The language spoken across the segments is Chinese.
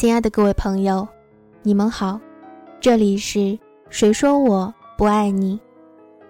亲爱的各位朋友，你们好，这里是谁说我不爱你？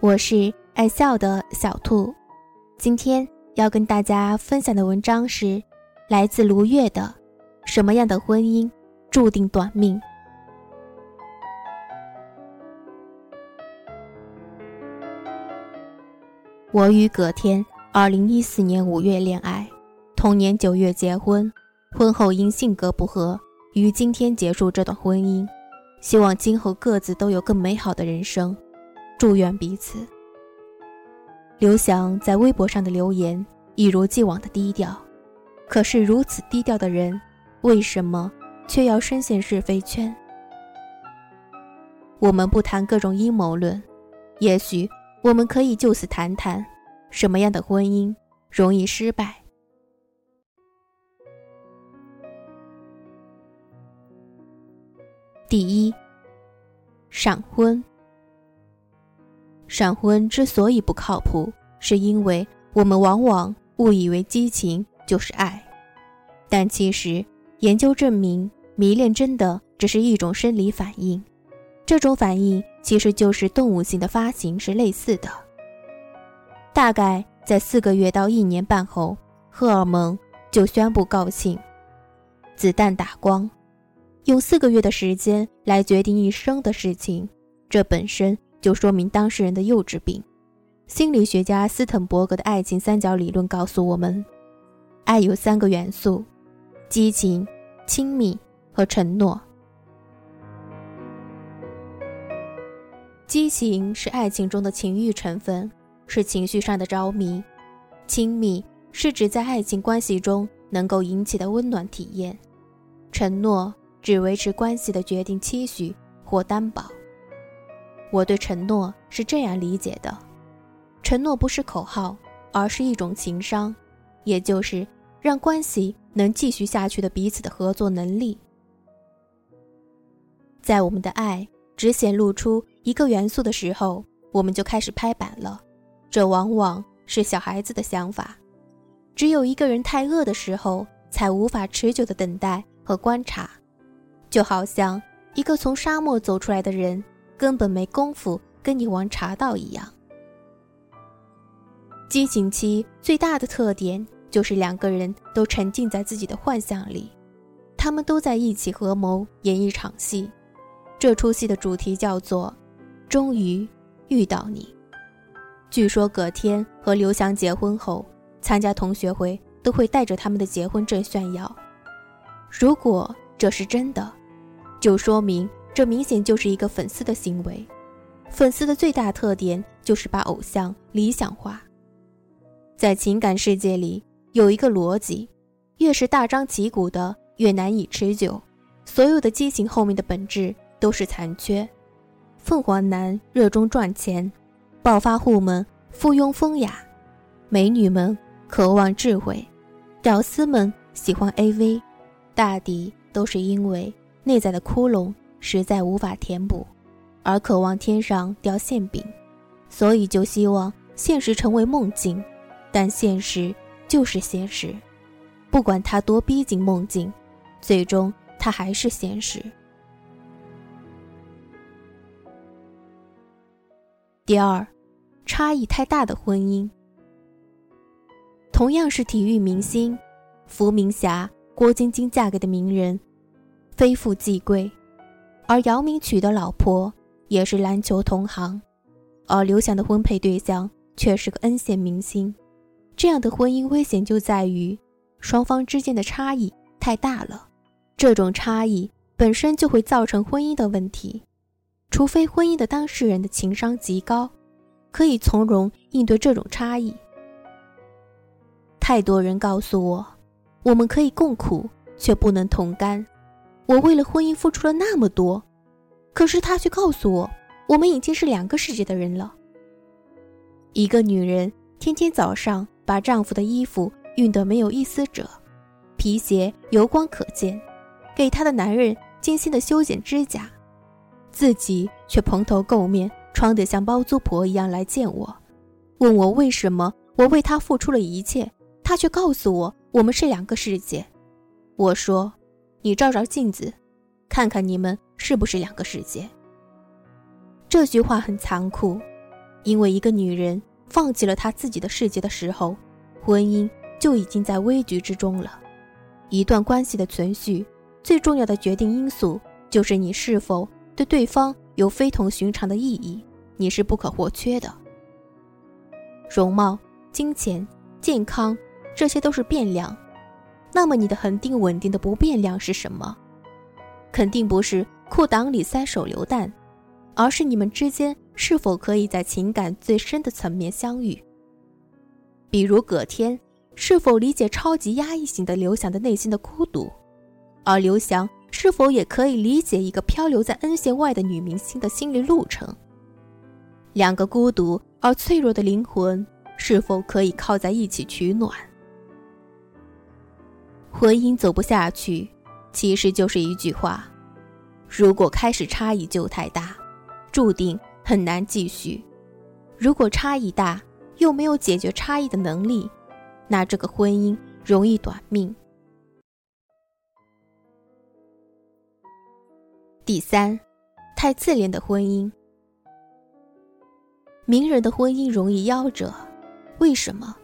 我是爱笑的小兔。今天要跟大家分享的文章是来自卢月的《什么样的婚姻注定短命》。我与葛天，二零一四年五月恋爱，同年九月结婚，婚后因性格不合。于今天结束这段婚姻，希望今后各自都有更美好的人生，祝愿彼此。刘翔在微博上的留言一如既往的低调，可是如此低调的人，为什么却要深陷是非圈？我们不谈各种阴谋论，也许我们可以就此谈谈，什么样的婚姻容易失败。第一，闪婚。闪婚之所以不靠谱，是因为我们往往误以为激情就是爱，但其实研究证明，迷恋真的只是一种生理反应，这种反应其实就是动物性的发情是类似的。大概在四个月到一年半后，荷尔蒙就宣布告罄，子弹打光。用四个月的时间来决定一生的事情，这本身就说明当事人的幼稚病。心理学家斯滕伯格的爱情三角理论告诉我们，爱有三个元素：激情、亲密和承诺。激情是爱情中的情欲成分，是情绪上的着迷；亲密是指在爱情关系中能够引起的温暖体验；承诺。只维持关系的决定期许或担保。我对承诺是这样理解的：承诺不是口号，而是一种情商，也就是让关系能继续下去的彼此的合作能力。在我们的爱只显露出一个元素的时候，我们就开始拍板了。这往往是小孩子的想法。只有一个人太饿的时候，才无法持久的等待和观察。就好像一个从沙漠走出来的人，根本没工夫跟你玩茶道一样。激情期最大的特点就是两个人都沉浸在自己的幻想里，他们都在一起合谋演一场戏。这出戏的主题叫做“终于遇到你”。据说葛天和刘翔结婚后，参加同学会都会带着他们的结婚证炫耀。如果这是真的。就说明这明显就是一个粉丝的行为。粉丝的最大特点就是把偶像理想化。在情感世界里有一个逻辑：越是大张旗鼓的，越难以持久。所有的激情后面的本质都是残缺。凤凰男热衷赚钱，暴发户们附庸风雅，美女们渴望智慧，屌丝们喜欢 AV，大抵都是因为。内在的窟窿实在无法填补，而渴望天上掉馅饼，所以就希望现实成为梦境。但现实就是现实，不管它多逼近梦境，最终它还是现实。第二，差异太大的婚姻。同样是体育明星，伏明霞、郭晶晶嫁给的名人。非富即贵，而姚明娶的老婆也是篮球同行，而刘翔的婚配对象却是个 N 线明星。这样的婚姻危险就在于双方之间的差异太大了，这种差异本身就会造成婚姻的问题。除非婚姻的当事人的情商极高，可以从容应对这种差异。太多人告诉我，我们可以共苦，却不能同甘。我为了婚姻付出了那么多，可是他却告诉我，我们已经是两个世界的人了。一个女人天天早上把丈夫的衣服熨得没有一丝褶，皮鞋油光可见，给她的男人精心的修剪指甲，自己却蓬头垢面，穿得像包租婆一样来见我，问我为什么我为他付出了一切，他却告诉我我们是两个世界。我说。你照照镜子，看看你们是不是两个世界。这句话很残酷，因为一个女人放弃了她自己的世界的时候，婚姻就已经在危局之中了。一段关系的存续，最重要的决定因素就是你是否对对方有非同寻常的意义，你是不可或缺的。容貌、金钱、健康，这些都是变量。那么你的恒定稳定的不变量是什么？肯定不是裤裆里塞手榴弹。而是你们之间是否可以在情感最深的层面相遇？比如葛天是否理解超级压抑型的刘翔的内心的孤独，而刘翔是否也可以理解一个漂流在 N 线外的女明星的心理路程？两个孤独而脆弱的灵魂是否可以靠在一起取暖？婚姻走不下去，其实就是一句话：如果开始差异就太大。注定很难继续。如果差异大，又没有解决差异的能力，那这个婚姻容易短命。第三，太自恋的婚姻。名人的婚姻容易夭折，为什么？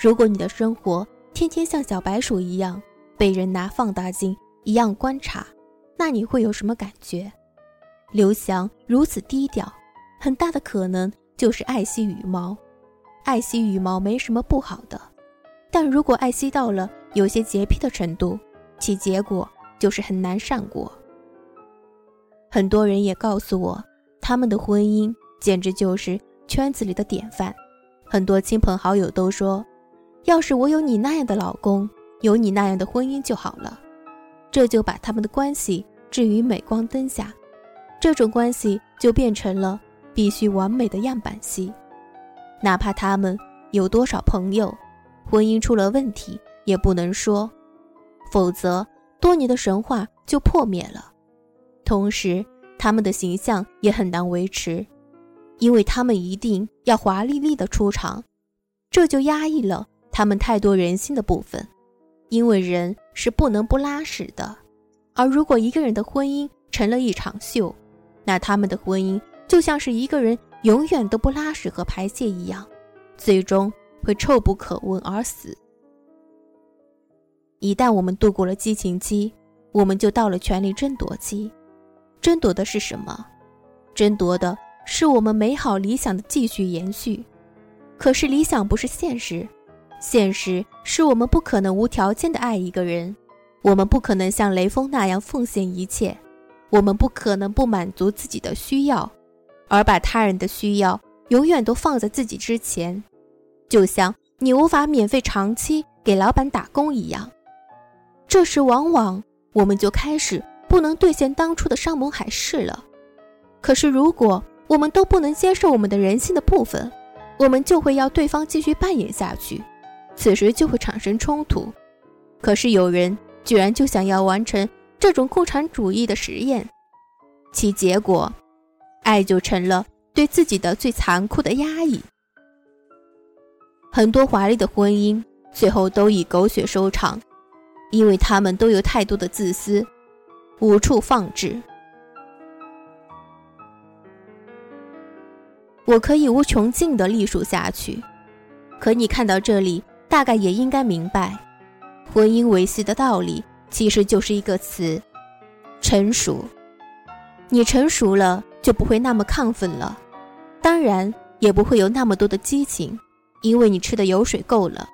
如果你的生活天天像小白鼠一样被人拿放大镜一样观察，那你会有什么感觉？刘翔如此低调，很大的可能就是爱惜羽毛。爱惜羽毛没什么不好的，但如果爱惜到了有些洁癖的程度，其结果就是很难善果。很多人也告诉我，他们的婚姻简直就是圈子里的典范。很多亲朋好友都说，要是我有你那样的老公，有你那样的婚姻就好了。这就把他们的关系置于镁光灯下。这种关系就变成了必须完美的样板戏，哪怕他们有多少朋友，婚姻出了问题也不能说，否则多年的神话就破灭了。同时，他们的形象也很难维持，因为他们一定要华丽丽的出场，这就压抑了他们太多人性的部分。因为人是不能不拉屎的，而如果一个人的婚姻成了一场秀，那他们的婚姻就像是一个人永远都不拉屎和排泄一样，最终会臭不可闻而死。一旦我们度过了激情期，我们就到了权力争夺期。争夺的是什么？争夺的是我们美好理想的继续延续。可是理想不是现实，现实是我们不可能无条件的爱一个人，我们不可能像雷锋那样奉献一切。我们不可能不满足自己的需要，而把他人的需要永远都放在自己之前，就像你无法免费长期给老板打工一样。这时，往往我们就开始不能兑现当初的山盟海誓了。可是，如果我们都不能接受我们的人性的部分，我们就会要对方继续扮演下去，此时就会产生冲突。可是，有人居然就想要完成。这种共产主义的实验，其结果，爱就成了对自己的最残酷的压抑。很多华丽的婚姻最后都以狗血收场，因为他们都有太多的自私，无处放置。我可以无穷尽的历数下去，可你看到这里，大概也应该明白，婚姻维系的道理。其实就是一个词，成熟。你成熟了，就不会那么亢奋了，当然也不会有那么多的激情，因为你吃的油水够了，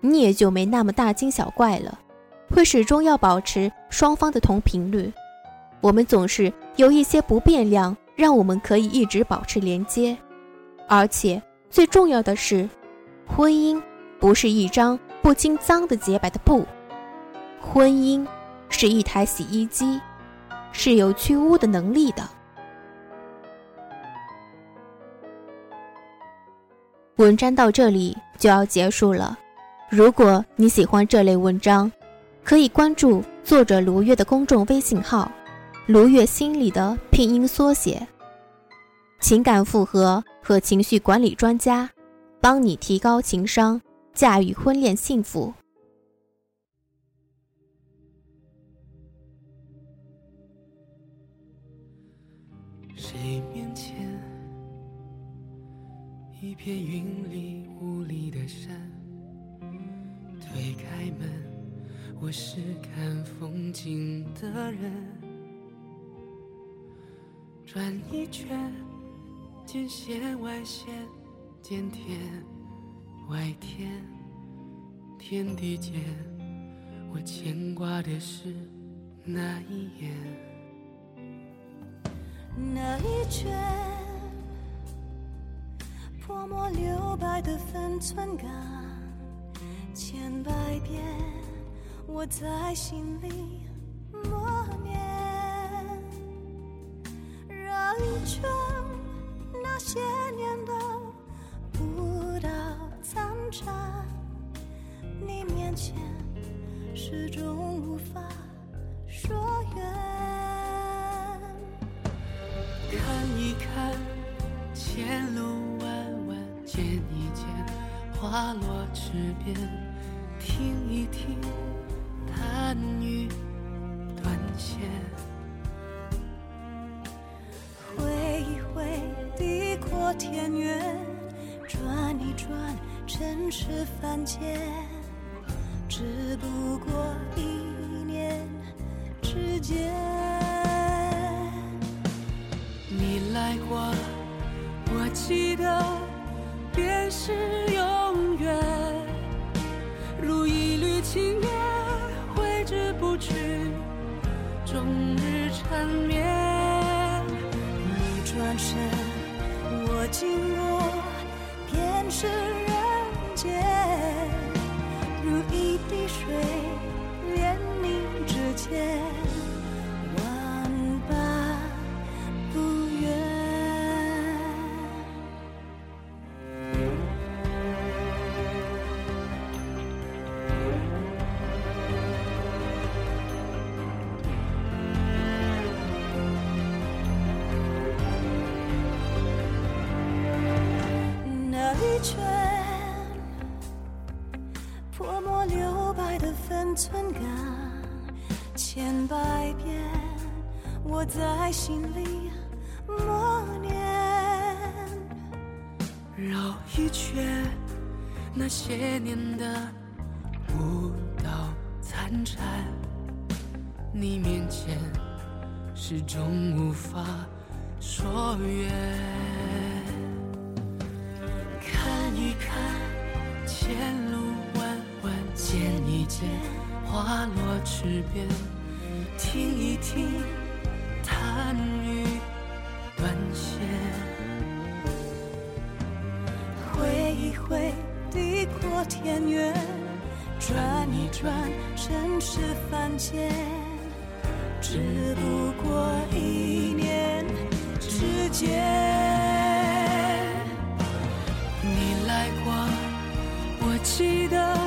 你也就没那么大惊小怪了，会始终要保持双方的同频率。我们总是有一些不变量，让我们可以一直保持连接，而且最重要的是，婚姻不是一张不经脏的洁白的布。婚姻是一台洗衣机，是有去污的能力的。文章到这里就要结束了。如果你喜欢这类文章，可以关注作者卢月的公众微信号“卢月心理”的拼音缩写，情感复合和情绪管理专家，帮你提高情商，驾驭婚恋幸福。谁面前一片云里雾里的山？推开门，我是看风景的人。转一圈，见线外线，见天。外天，天地间，我牵挂的是那一眼，那一圈。泼墨留白的分寸感，千百遍我在心里默面前始终无法说远。看一看前路弯弯。见一见花落池边，听一听弹雨断线，挥一挥地阔天远，转一转尘世凡间，不过一念之间。你来过，我记得。便是永远，如一缕青烟，挥之不去，终日缠绵。你转身，我经过，便是存感，千百遍我在心里默念。绕一圈那些年的舞蹈残蝉，你面前始终无法说远。前路弯弯，见一见花落池边，听一听弹雨断弦，挥一挥地阔天远，转一转尘世凡间，只不过一念之间。你来过，我记得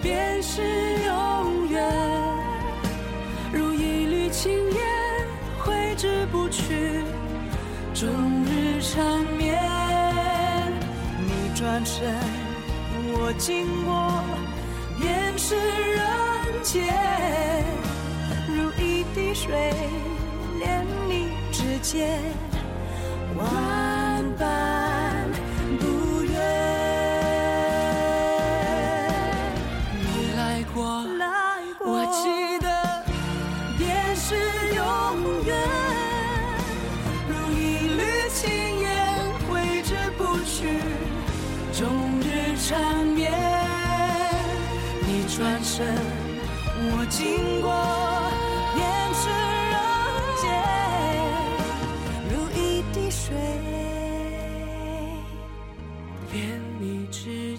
便是转身，我经过，便是人间，如一滴水，连你指尖，万般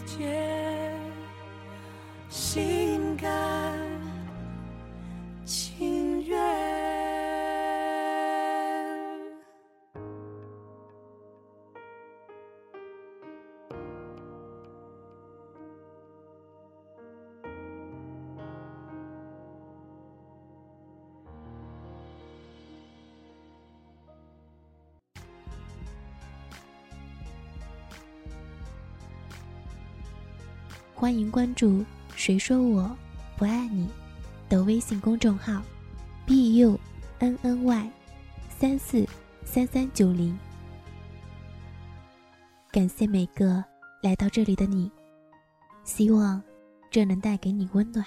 解心欢迎关注“谁说我不爱你”的微信公众号，b u n n y 三四三三九零。感谢每个来到这里的你，希望这能带给你温暖。